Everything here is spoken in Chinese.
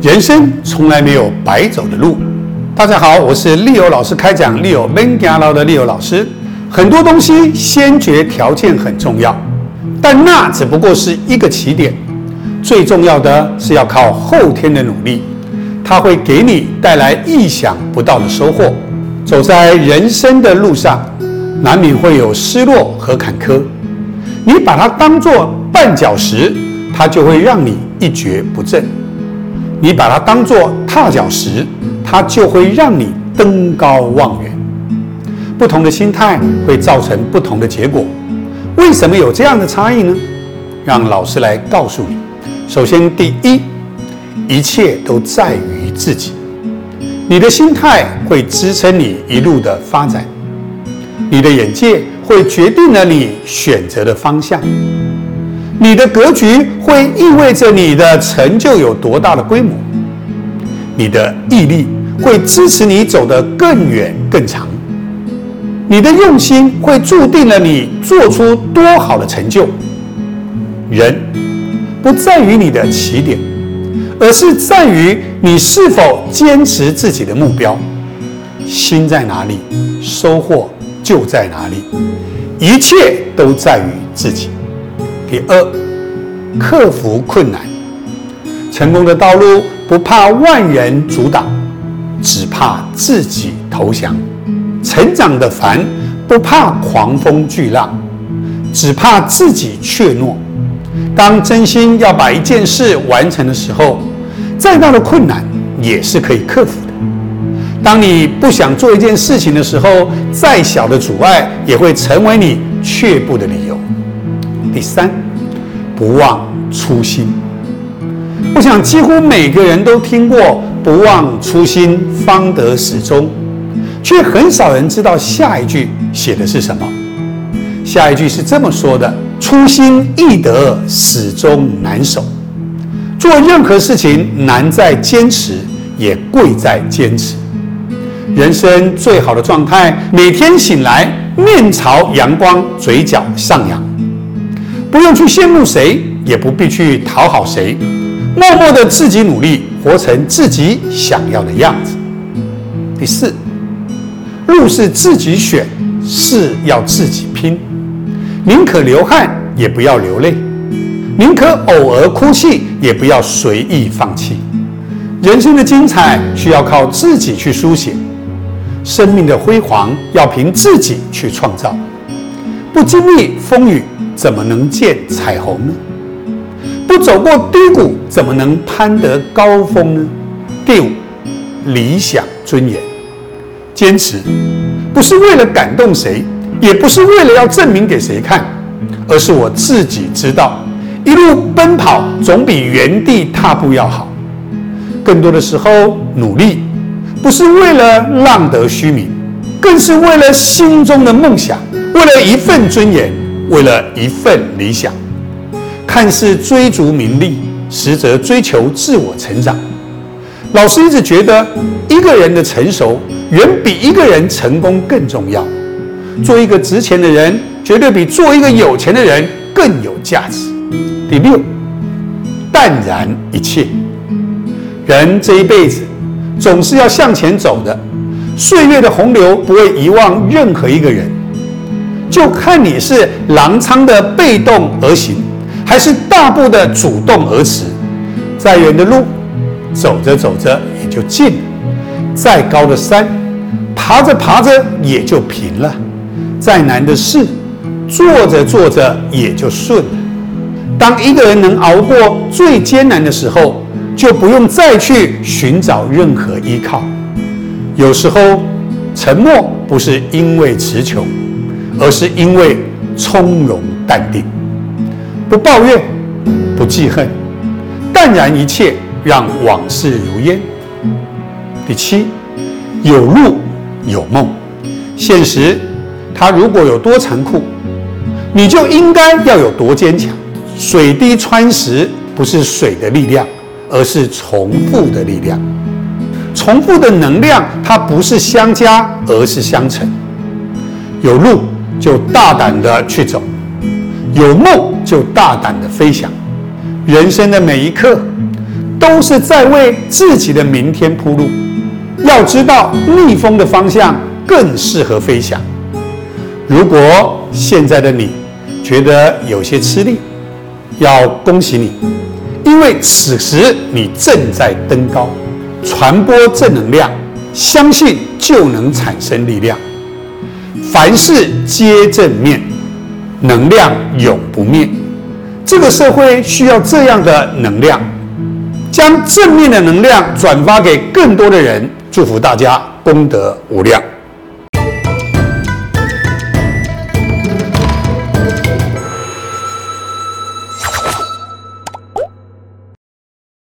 人生从来没有白走的路。大家好，我是利友老师开讲利友 Man 家老的利友老师。很多东西先决条件很重要，但那只不过是一个起点。最重要的是要靠后天的努力，它会给你带来意想不到的收获。走在人生的路上，难免会有失落和坎坷。你把它当作绊脚石，它就会让你一蹶不振；你把它当作踏脚石，它就会让你登高望远。不同的心态会造成不同的结果。为什么有这样的差异呢？让老师来告诉你。首先，第一，一切都在于自己。你的心态会支撑你一路的发展，你的眼界会决定了你选择的方向，你的格局会意味着你的成就有多大的规模，你的毅力会支持你走得更远更长，你的用心会注定了你做出多好的成就。人不在于你的起点。而是在于你是否坚持自己的目标，心在哪里，收获就在哪里，一切都在于自己。第二，克服困难，成功的道路不怕万人阻挡，只怕自己投降；成长的烦不怕狂风巨浪，只怕自己怯懦。当真心要把一件事完成的时候，再大的困难也是可以克服的。当你不想做一件事情的时候，再小的阻碍也会成为你却步的理由。第三，不忘初心。我想几乎每个人都听过“不忘初心，方得始终”，却很少人知道下一句写的是什么。下一句是这么说的：“初心易得，始终难守。”做任何事情难在坚持，也贵在坚持。人生最好的状态，每天醒来面朝阳光，嘴角上扬，不用去羡慕谁，也不必去讨好谁，默默的自己努力，活成自己想要的样子。第四，路是自己选，事要自己拼，宁可流汗，也不要流泪。宁可偶尔哭泣，也不要随意放弃。人生的精彩需要靠自己去书写，生命的辉煌要凭自己去创造。不经历风雨，怎么能见彩虹呢？不走过低谷，怎么能攀得高峰呢？第五，理想尊严，坚持不是为了感动谁，也不是为了要证明给谁看，而是我自己知道。一路奔跑总比原地踏步要好。更多的时候，努力不是为了浪得虚名，更是为了心中的梦想，为了一份尊严，为了一份理想。看似追逐名利，实则追求自我成长。老师一直觉得，一个人的成熟远比一个人成功更重要。做一个值钱的人，绝对比做一个有钱的人更有价值。第六，淡然一切。人这一辈子总是要向前走的，岁月的洪流不会遗忘任何一个人，就看你是狼仓的被动而行，还是大步的主动而驰。再远的路，走着走着也就近了；再高的山，爬着爬着也就平了；再难的事，做着做着也就顺了。当一个人能熬过最艰难的时候，就不用再去寻找任何依靠。有时候，沉默不是因为词穷，而是因为从容淡定，不抱怨，不记恨，淡然一切，让往事如烟。第七，有路有梦，现实它如果有多残酷，你就应该要有多坚强。水滴穿石不是水的力量，而是重复的力量。重复的能量，它不是相加，而是相乘。有路就大胆的去走，有梦就大胆的飞翔。人生的每一刻，都是在为自己的明天铺路。要知道，逆风的方向更适合飞翔。如果现在的你觉得有些吃力，要恭喜你，因为此时你正在登高，传播正能量，相信就能产生力量。凡事皆正面，能量永不灭。这个社会需要这样的能量，将正面的能量转发给更多的人。祝福大家功德无量。